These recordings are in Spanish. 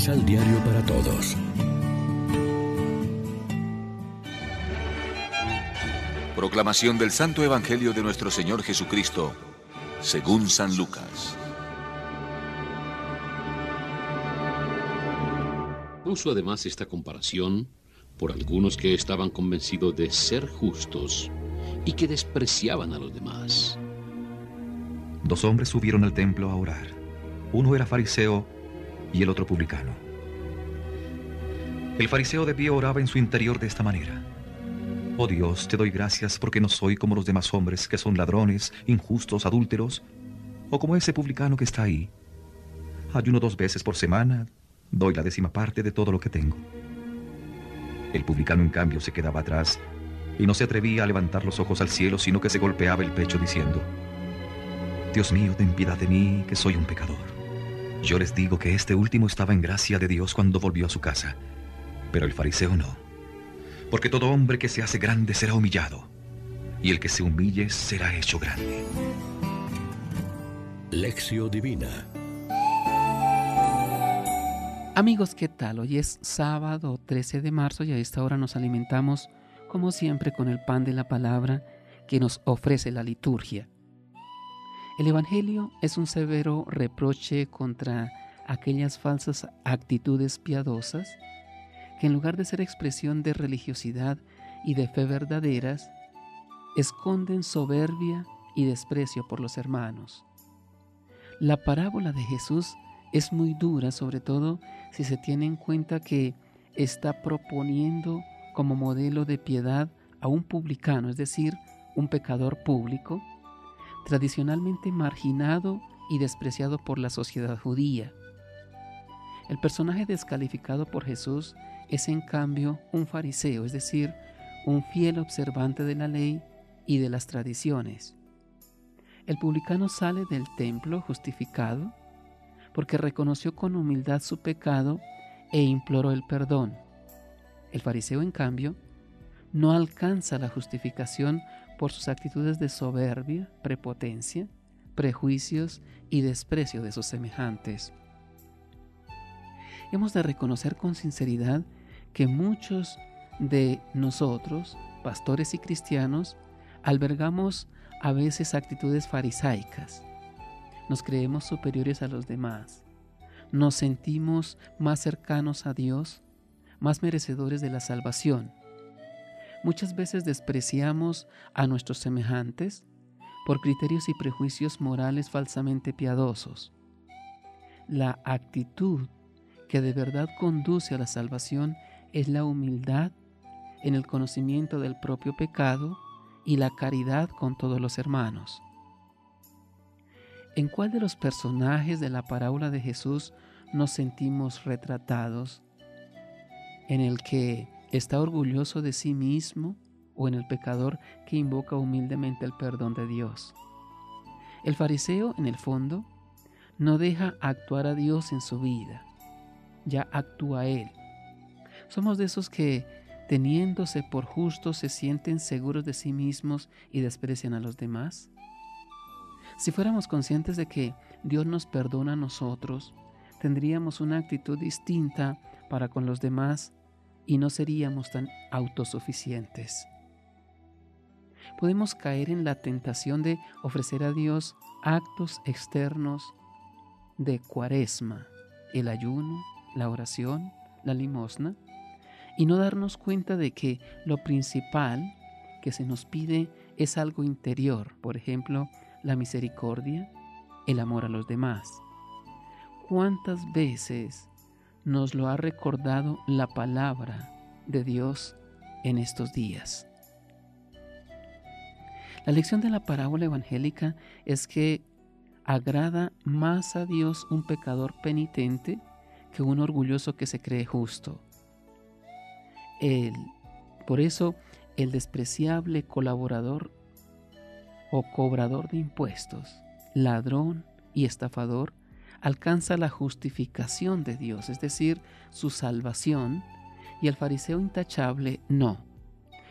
Misal Diario para Todos. Proclamación del Santo Evangelio de nuestro Señor Jesucristo, según San Lucas. Puso además esta comparación por algunos que estaban convencidos de ser justos y que despreciaban a los demás. Dos hombres subieron al templo a orar. Uno era fariseo y el otro publicano. El fariseo de pie oraba en su interior de esta manera. Oh Dios, te doy gracias porque no soy como los demás hombres que son ladrones, injustos, adúlteros, o como ese publicano que está ahí. Ayuno dos veces por semana, doy la décima parte de todo lo que tengo. El publicano, en cambio, se quedaba atrás y no se atrevía a levantar los ojos al cielo, sino que se golpeaba el pecho diciendo, Dios mío, ten piedad de mí, que soy un pecador. Yo les digo que este último estaba en gracia de Dios cuando volvió a su casa, pero el fariseo no. Porque todo hombre que se hace grande será humillado, y el que se humille será hecho grande. Lección Divina Amigos, ¿qué tal? Hoy es sábado 13 de marzo y a esta hora nos alimentamos, como siempre, con el pan de la palabra que nos ofrece la liturgia. El Evangelio es un severo reproche contra aquellas falsas actitudes piadosas que en lugar de ser expresión de religiosidad y de fe verdaderas, esconden soberbia y desprecio por los hermanos. La parábola de Jesús es muy dura, sobre todo si se tiene en cuenta que está proponiendo como modelo de piedad a un publicano, es decir, un pecador público, tradicionalmente marginado y despreciado por la sociedad judía. El personaje descalificado por Jesús es en cambio un fariseo, es decir, un fiel observante de la ley y de las tradiciones. El publicano sale del templo justificado porque reconoció con humildad su pecado e imploró el perdón. El fariseo, en cambio, no alcanza la justificación por sus actitudes de soberbia, prepotencia, prejuicios y desprecio de sus semejantes. Hemos de reconocer con sinceridad que muchos de nosotros, pastores y cristianos, albergamos a veces actitudes farisaicas. Nos creemos superiores a los demás. Nos sentimos más cercanos a Dios, más merecedores de la salvación Muchas veces despreciamos a nuestros semejantes por criterios y prejuicios morales falsamente piadosos. La actitud que de verdad conduce a la salvación es la humildad en el conocimiento del propio pecado y la caridad con todos los hermanos. ¿En cuál de los personajes de la parábola de Jesús nos sentimos retratados? ¿En el que está orgulloso de sí mismo o en el pecador que invoca humildemente el perdón de Dios. El fariseo, en el fondo, no deja actuar a Dios en su vida, ya actúa Él. Somos de esos que, teniéndose por justos, se sienten seguros de sí mismos y desprecian a los demás. Si fuéramos conscientes de que Dios nos perdona a nosotros, tendríamos una actitud distinta para con los demás y no seríamos tan autosuficientes. Podemos caer en la tentación de ofrecer a Dios actos externos de cuaresma, el ayuno, la oración, la limosna, y no darnos cuenta de que lo principal que se nos pide es algo interior, por ejemplo, la misericordia, el amor a los demás. ¿Cuántas veces nos lo ha recordado la palabra de Dios en estos días. La lección de la parábola evangélica es que agrada más a Dios un pecador penitente que un orgulloso que se cree justo. Por eso, el despreciable colaborador o cobrador de impuestos, ladrón y estafador, alcanza la justificación de Dios, es decir, su salvación, y el fariseo intachable no,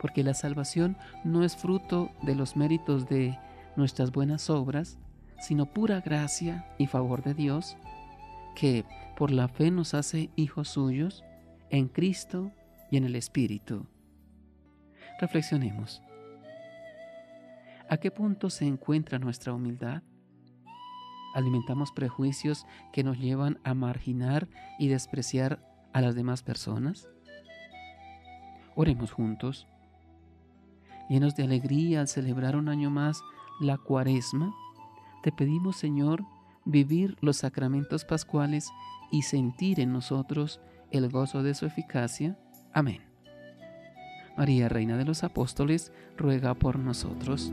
porque la salvación no es fruto de los méritos de nuestras buenas obras, sino pura gracia y favor de Dios, que por la fe nos hace hijos suyos en Cristo y en el Espíritu. Reflexionemos. ¿A qué punto se encuentra nuestra humildad? ¿Alimentamos prejuicios que nos llevan a marginar y despreciar a las demás personas? Oremos juntos. Llenos de alegría al celebrar un año más la cuaresma, te pedimos, Señor, vivir los sacramentos pascuales y sentir en nosotros el gozo de su eficacia. Amén. María, Reina de los Apóstoles, ruega por nosotros.